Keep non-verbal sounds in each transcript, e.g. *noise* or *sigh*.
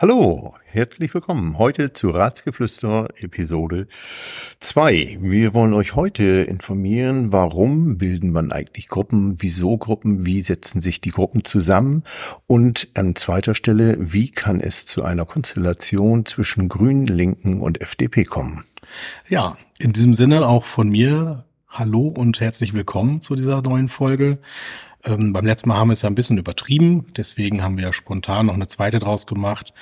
Hallo, herzlich willkommen heute zu Ratsgeflüster Episode 2. Wir wollen euch heute informieren, warum bilden man eigentlich Gruppen, wieso Gruppen, wie setzen sich die Gruppen zusammen und an zweiter Stelle, wie kann es zu einer Konstellation zwischen Grünen, Linken und FDP kommen. Ja, in diesem Sinne auch von mir Hallo und herzlich willkommen zu dieser neuen Folge. Ähm, beim letzten Mal haben wir es ja ein bisschen übertrieben, deswegen haben wir ja spontan noch eine zweite draus gemacht.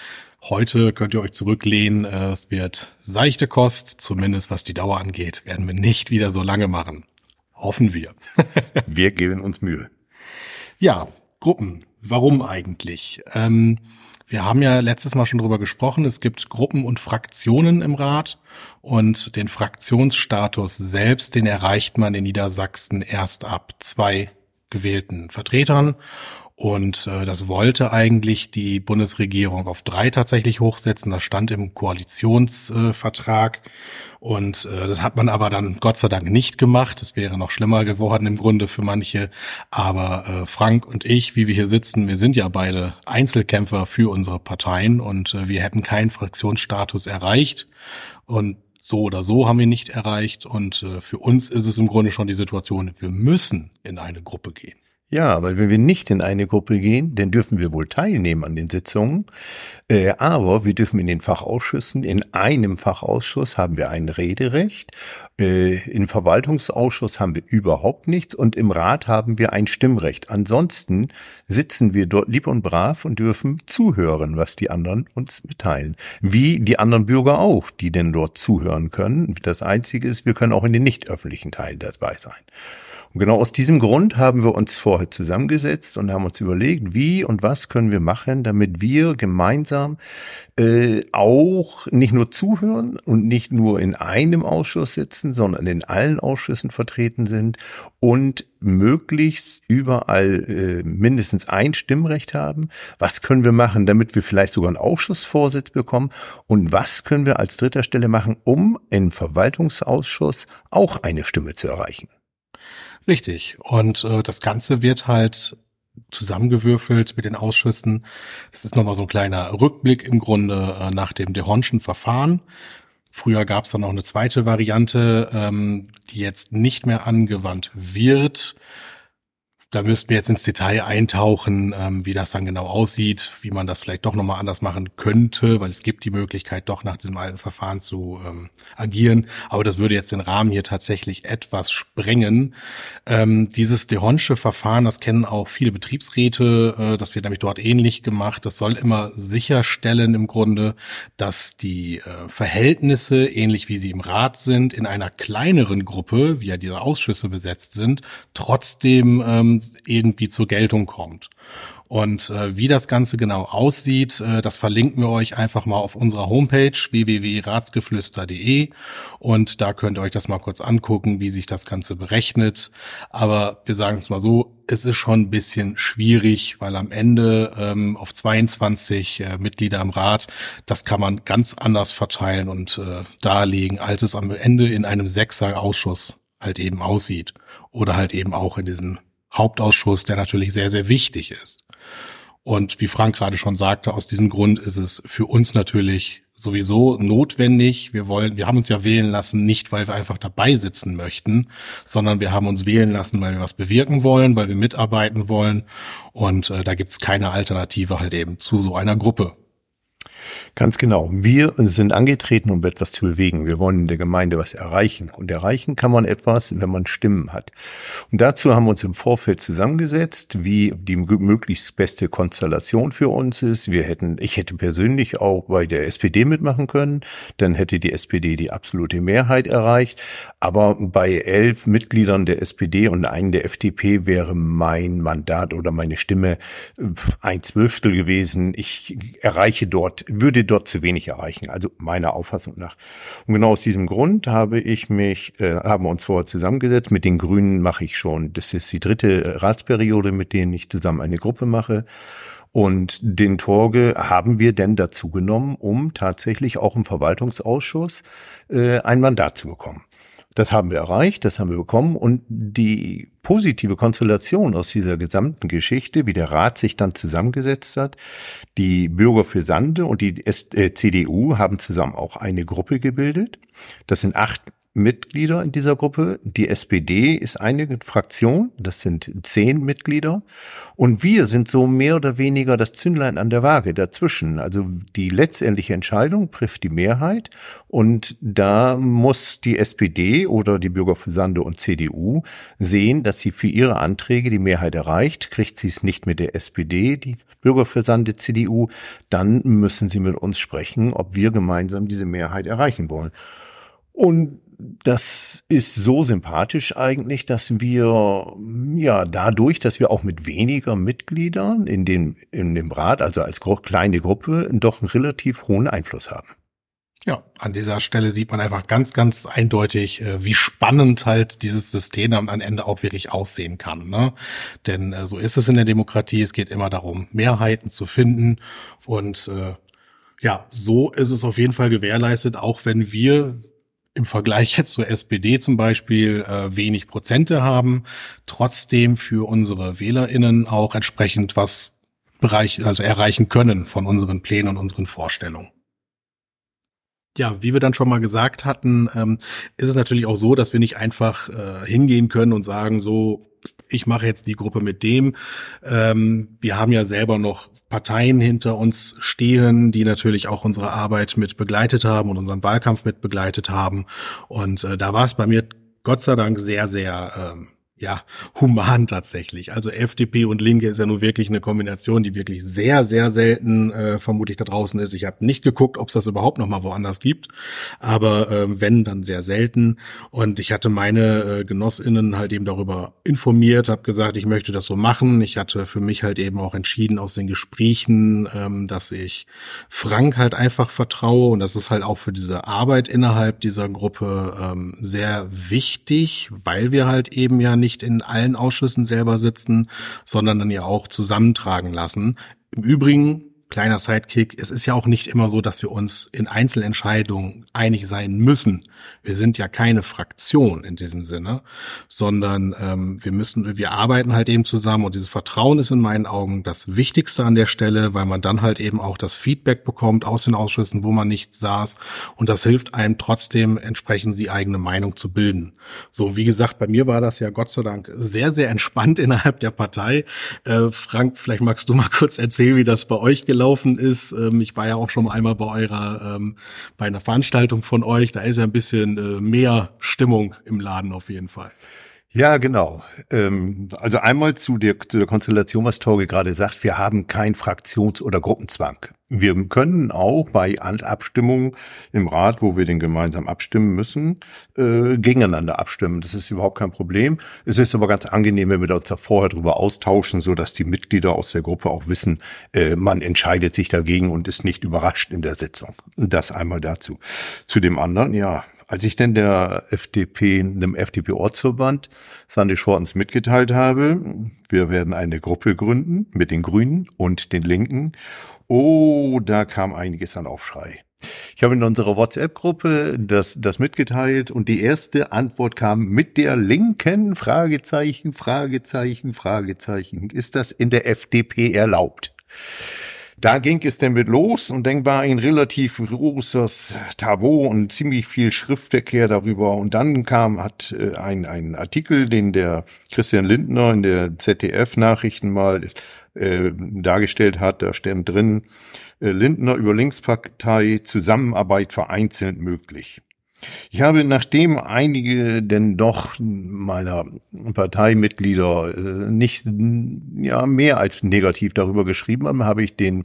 Heute könnt ihr euch zurücklehnen, äh, es wird seichte Kost, zumindest was die Dauer angeht, werden wir nicht wieder so lange machen. Hoffen wir. *laughs* wir geben uns Mühe. Ja, Gruppen. Warum eigentlich? Ähm, wir haben ja letztes Mal schon drüber gesprochen. Es gibt Gruppen und Fraktionen im Rat und den Fraktionsstatus selbst, den erreicht man in Niedersachsen erst ab zwei gewählten Vertretern. Und äh, das wollte eigentlich die Bundesregierung auf drei tatsächlich hochsetzen. Das stand im Koalitionsvertrag. Äh, und äh, das hat man aber dann Gott sei Dank nicht gemacht. Das wäre noch schlimmer geworden im Grunde für manche. Aber äh, Frank und ich, wie wir hier sitzen, wir sind ja beide Einzelkämpfer für unsere Parteien und äh, wir hätten keinen Fraktionsstatus erreicht. Und so oder so haben wir nicht erreicht. Und äh, für uns ist es im Grunde schon die Situation, wir müssen in eine Gruppe gehen. Ja, weil wenn wir nicht in eine Gruppe gehen, dann dürfen wir wohl teilnehmen an den Sitzungen. Äh, aber wir dürfen in den Fachausschüssen, in einem Fachausschuss haben wir ein Rederecht, äh, im Verwaltungsausschuss haben wir überhaupt nichts und im Rat haben wir ein Stimmrecht. Ansonsten sitzen wir dort lieb und brav und dürfen zuhören, was die anderen uns mitteilen. Wie die anderen Bürger auch, die denn dort zuhören können. Das Einzige ist, wir können auch in den nicht öffentlichen Teilen dabei sein. Und genau aus diesem Grund haben wir uns vorher zusammengesetzt und haben uns überlegt, wie und was können wir machen, damit wir gemeinsam äh, auch nicht nur zuhören und nicht nur in einem Ausschuss sitzen, sondern in allen Ausschüssen vertreten sind und möglichst überall äh, mindestens ein Stimmrecht haben. Was können wir machen, damit wir vielleicht sogar einen Ausschussvorsitz bekommen? Und was können wir als dritter Stelle machen, um im Verwaltungsausschuss auch eine Stimme zu erreichen? Richtig. Und äh, das Ganze wird halt zusammengewürfelt mit den Ausschüssen. Das ist nochmal so ein kleiner Rückblick im Grunde äh, nach dem Dehonschen Verfahren. Früher gab es dann noch eine zweite Variante, ähm, die jetzt nicht mehr angewandt wird. Da müssten wir jetzt ins Detail eintauchen, ähm, wie das dann genau aussieht, wie man das vielleicht doch nochmal anders machen könnte, weil es gibt die Möglichkeit, doch nach diesem alten Verfahren zu ähm, agieren. Aber das würde jetzt den Rahmen hier tatsächlich etwas sprengen. Ähm, dieses Dehonsche Verfahren, das kennen auch viele Betriebsräte, äh, das wird nämlich dort ähnlich gemacht. Das soll immer sicherstellen im Grunde, dass die äh, Verhältnisse, ähnlich wie sie im Rat sind, in einer kleineren Gruppe, wie ja diese Ausschüsse besetzt sind, trotzdem ähm, irgendwie zur Geltung kommt. Und äh, wie das Ganze genau aussieht, äh, das verlinken wir euch einfach mal auf unserer Homepage www.ratsgeflüster.de und da könnt ihr euch das mal kurz angucken, wie sich das Ganze berechnet. Aber wir sagen es mal so, es ist schon ein bisschen schwierig, weil am Ende ähm, auf 22 äh, Mitglieder im Rat, das kann man ganz anders verteilen und äh, darlegen, als es am Ende in einem Sechser-Ausschuss halt eben aussieht. Oder halt eben auch in diesem Hauptausschuss, der natürlich sehr, sehr wichtig ist. Und wie Frank gerade schon sagte, aus diesem Grund ist es für uns natürlich sowieso notwendig. Wir wollen, wir haben uns ja wählen lassen, nicht weil wir einfach dabei sitzen möchten, sondern wir haben uns wählen lassen, weil wir was bewirken wollen, weil wir mitarbeiten wollen. Und äh, da gibt's keine Alternative halt eben zu so einer Gruppe. Ganz genau. Wir sind angetreten, um etwas zu bewegen. Wir wollen in der Gemeinde was erreichen. Und erreichen kann man etwas, wenn man Stimmen hat. Und dazu haben wir uns im Vorfeld zusammengesetzt, wie die möglichst beste Konstellation für uns ist. Wir hätten, ich hätte persönlich auch bei der SPD mitmachen können. Dann hätte die SPD die absolute Mehrheit erreicht. Aber bei elf Mitgliedern der SPD und einen der FDP wäre mein Mandat oder meine Stimme ein Zwölftel gewesen. Ich erreiche dort würde dort zu wenig erreichen, also meiner Auffassung nach. Und genau aus diesem Grund habe ich mich, äh, haben wir uns vorher zusammengesetzt. Mit den Grünen mache ich schon, das ist die dritte Ratsperiode, mit denen ich zusammen eine Gruppe mache. Und den Torge haben wir denn dazu genommen, um tatsächlich auch im Verwaltungsausschuss äh, ein Mandat zu bekommen. Das haben wir erreicht, das haben wir bekommen und die positive Konstellation aus dieser gesamten Geschichte, wie der Rat sich dann zusammengesetzt hat, die Bürger für Sande und die CDU haben zusammen auch eine Gruppe gebildet. Das sind acht Mitglieder in dieser Gruppe. Die SPD ist eine Fraktion, das sind zehn Mitglieder. Und wir sind so mehr oder weniger das Zündlein an der Waage dazwischen. Also die letztendliche Entscheidung trifft die Mehrheit. Und da muss die SPD oder die Bürger für Sande und CDU sehen, dass sie für ihre Anträge die Mehrheit erreicht. Kriegt sie es nicht mit der SPD, die Bürger für Sande CDU, dann müssen sie mit uns sprechen, ob wir gemeinsam diese Mehrheit erreichen wollen. Und das ist so sympathisch eigentlich, dass wir ja dadurch, dass wir auch mit weniger Mitgliedern in dem, in dem Rat, also als kleine Gruppe, doch einen relativ hohen Einfluss haben. Ja, an dieser Stelle sieht man einfach ganz, ganz eindeutig, äh, wie spannend halt dieses System am Ende auch wirklich aussehen kann. Ne? Denn äh, so ist es in der Demokratie. Es geht immer darum, Mehrheiten zu finden. Und äh, ja, so ist es auf jeden Fall gewährleistet, auch wenn wir im Vergleich jetzt zur SPD zum Beispiel äh, wenig Prozente haben, trotzdem für unsere WählerInnen auch entsprechend was Bereich, also erreichen können von unseren Plänen und unseren Vorstellungen. Ja, wie wir dann schon mal gesagt hatten, ähm, ist es natürlich auch so, dass wir nicht einfach äh, hingehen können und sagen, so, ich mache jetzt die Gruppe mit dem. Ähm, wir haben ja selber noch Parteien hinter uns stehen, die natürlich auch unsere Arbeit mit begleitet haben und unseren Wahlkampf mit begleitet haben. Und äh, da war es bei mir Gott sei Dank sehr, sehr ähm, ja, human tatsächlich. Also FDP und Linke ist ja nun wirklich eine Kombination, die wirklich sehr, sehr selten äh, vermutlich da draußen ist. Ich habe nicht geguckt, ob es das überhaupt noch mal woanders gibt, aber äh, wenn, dann sehr selten. Und ich hatte meine äh, Genossinnen halt eben darüber informiert, habe gesagt, ich möchte das so machen. Ich hatte für mich halt eben auch entschieden aus den Gesprächen, ähm, dass ich Frank halt einfach vertraue und das ist halt auch für diese Arbeit innerhalb dieser Gruppe ähm, sehr wichtig, weil wir halt eben ja nicht nicht in allen Ausschüssen selber sitzen, sondern dann ja auch zusammentragen lassen. Im Übrigen kleiner Sidekick, es ist ja auch nicht immer so, dass wir uns in Einzelentscheidungen einig sein müssen. Wir sind ja keine Fraktion in diesem Sinne, sondern ähm, wir müssen, wir arbeiten halt eben zusammen und dieses Vertrauen ist in meinen Augen das Wichtigste an der Stelle, weil man dann halt eben auch das Feedback bekommt aus den Ausschüssen, wo man nicht saß und das hilft einem trotzdem entsprechend die eigene Meinung zu bilden. So, wie gesagt, bei mir war das ja Gott sei Dank sehr, sehr entspannt *laughs* innerhalb der Partei. Äh, Frank, vielleicht magst du mal kurz erzählen, wie das bei euch gelaufen ist. Ähm, ich war ja auch schon mal einmal bei eurer, ähm, bei einer Veranstaltung von euch. Da ist ja ein bisschen äh, mehr Stimmung im Laden auf jeden Fall. Ja, genau. Ähm, also einmal zu der, zu der Konstellation, was Torge gerade sagt, wir haben kein Fraktions- oder Gruppenzwang. Wir können auch bei Abstimmungen im Rat, wo wir den gemeinsam abstimmen müssen, äh, gegeneinander abstimmen. Das ist überhaupt kein Problem. Es ist aber ganz angenehm, wenn wir uns da vorher drüber austauschen, so dass die Mitglieder aus der Gruppe auch wissen, äh, man entscheidet sich dagegen und ist nicht überrascht in der Sitzung. Das einmal dazu. Zu dem anderen, ja, als ich denn der FDP, dem FDP-Ortsverband Sandy Schortens mitgeteilt habe, wir werden eine Gruppe gründen mit den Grünen und den Linken, oh, da kam einiges an Aufschrei. Ich habe in unserer WhatsApp-Gruppe das, das mitgeteilt und die erste Antwort kam mit der Linken, Fragezeichen, Fragezeichen, Fragezeichen. Ist das in der FDP erlaubt? Da ging es dann mit los und dann war ein relativ großes Tabou und ziemlich viel Schriftverkehr darüber. Und dann kam, hat äh, ein, ein Artikel, den der Christian Lindner in der ZDF-Nachrichten mal äh, dargestellt hat, da stand drin, äh, Lindner über Linkspartei, Zusammenarbeit vereinzelt möglich. Ich habe, nachdem einige denn doch meiner Parteimitglieder äh, nicht ja mehr als negativ darüber geschrieben haben, habe ich den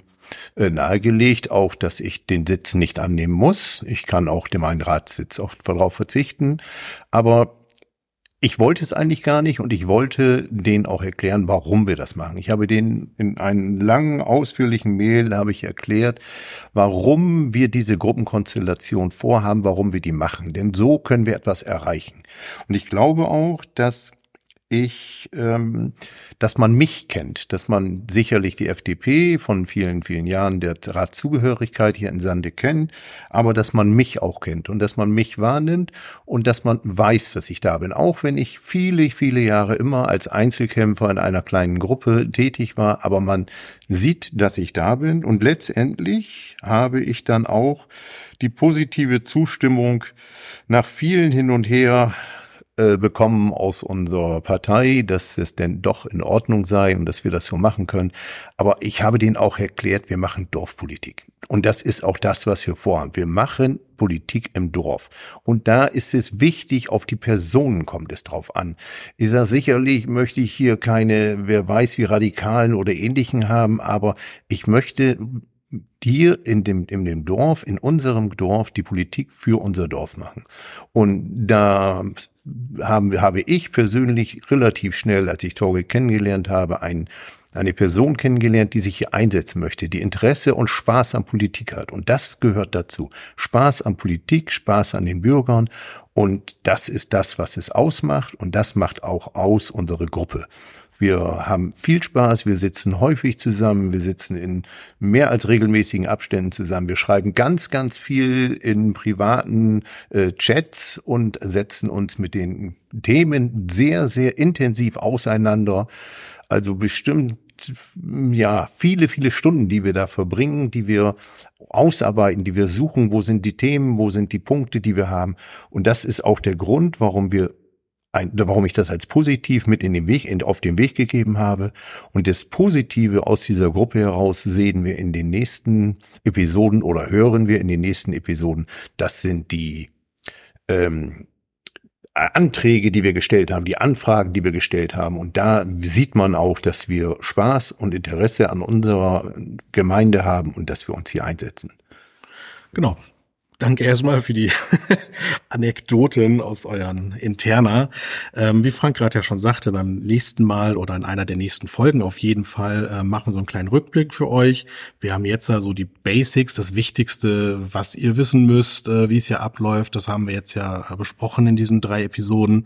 äh, nahegelegt, auch dass ich den Sitz nicht annehmen muss. Ich kann auch dem einen Ratssitz oft darauf verzichten. Aber ich wollte es eigentlich gar nicht und ich wollte denen auch erklären, warum wir das machen. Ich habe denen in einem langen, ausführlichen Mail habe ich erklärt, warum wir diese Gruppenkonstellation vorhaben, warum wir die machen. Denn so können wir etwas erreichen. Und ich glaube auch, dass ich, ähm, dass man mich kennt, dass man sicherlich die FDP von vielen, vielen Jahren der Ratszugehörigkeit hier in Sande kennt, aber dass man mich auch kennt und dass man mich wahrnimmt und dass man weiß, dass ich da bin. Auch wenn ich viele, viele Jahre immer als Einzelkämpfer in einer kleinen Gruppe tätig war, aber man sieht, dass ich da bin und letztendlich habe ich dann auch die positive Zustimmung nach vielen hin und her äh, bekommen aus unserer Partei, dass es denn doch in Ordnung sei und dass wir das so machen können. Aber ich habe denen auch erklärt, wir machen Dorfpolitik. Und das ist auch das, was wir vorhaben. Wir machen Politik im Dorf. Und da ist es wichtig, auf die Personen kommt es drauf an. Ich sage, sicherlich möchte ich hier keine, wer weiß wie Radikalen oder Ähnlichen haben, aber ich möchte hier in dem, in dem Dorf, in unserem Dorf, die Politik für unser Dorf machen. Und da haben, habe ich persönlich relativ schnell, als ich Torge kennengelernt habe, ein, eine Person kennengelernt, die sich hier einsetzen möchte, die Interesse und Spaß an Politik hat. Und das gehört dazu. Spaß an Politik, Spaß an den Bürgern. Und das ist das, was es ausmacht. Und das macht auch aus unsere Gruppe. Wir haben viel Spaß, wir sitzen häufig zusammen, wir sitzen in mehr als regelmäßigen Abständen zusammen. Wir schreiben ganz, ganz viel in privaten äh, Chats und setzen uns mit den Themen sehr, sehr intensiv auseinander. Also bestimmt ja, viele, viele Stunden, die wir da verbringen, die wir ausarbeiten, die wir suchen, wo sind die Themen, wo sind die Punkte, die wir haben. Und das ist auch der Grund, warum wir ein, warum ich das als positiv mit in den Weg, in, auf den Weg gegeben habe. Und das Positive aus dieser Gruppe heraus sehen wir in den nächsten Episoden oder hören wir in den nächsten Episoden. Das sind die ähm, Anträge, die wir gestellt haben, die Anfragen, die wir gestellt haben. Und da sieht man auch, dass wir Spaß und Interesse an unserer Gemeinde haben und dass wir uns hier einsetzen. Genau. Danke erstmal für die *laughs* Anekdoten aus euren Interna. Ähm, wie Frank gerade ja schon sagte, beim nächsten Mal oder in einer der nächsten Folgen auf jeden Fall äh, machen so einen kleinen Rückblick für euch. Wir haben jetzt also die Basics, das Wichtigste, was ihr wissen müsst, äh, wie es hier abläuft. Das haben wir jetzt ja äh, besprochen in diesen drei Episoden.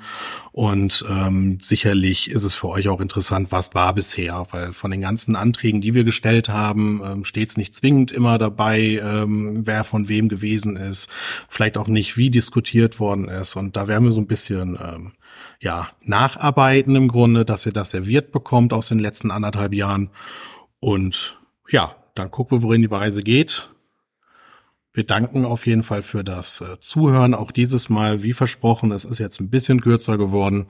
Und ähm, sicherlich ist es für euch auch interessant, was war bisher, weil von den ganzen Anträgen, die wir gestellt haben, ähm, steht es nicht zwingend immer dabei, ähm, wer von wem gewesen ist ist, vielleicht auch nicht, wie diskutiert worden ist. Und da werden wir so ein bisschen ähm, ja nacharbeiten im Grunde, dass ihr das serviert bekommt aus den letzten anderthalb Jahren. Und ja, dann gucken wir, worin die Reise geht. Wir danken auf jeden Fall für das äh, Zuhören. Auch dieses Mal, wie versprochen, es ist jetzt ein bisschen kürzer geworden.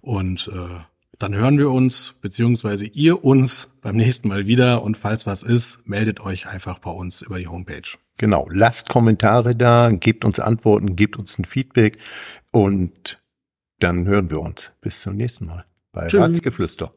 Und äh, dann hören wir uns, beziehungsweise ihr uns beim nächsten Mal wieder. Und falls was ist, meldet euch einfach bei uns über die Homepage. Genau, lasst Kommentare da, gebt uns Antworten, gebt uns ein Feedback und dann hören wir uns. Bis zum nächsten Mal bei Tschüss. Ratsgeflüster.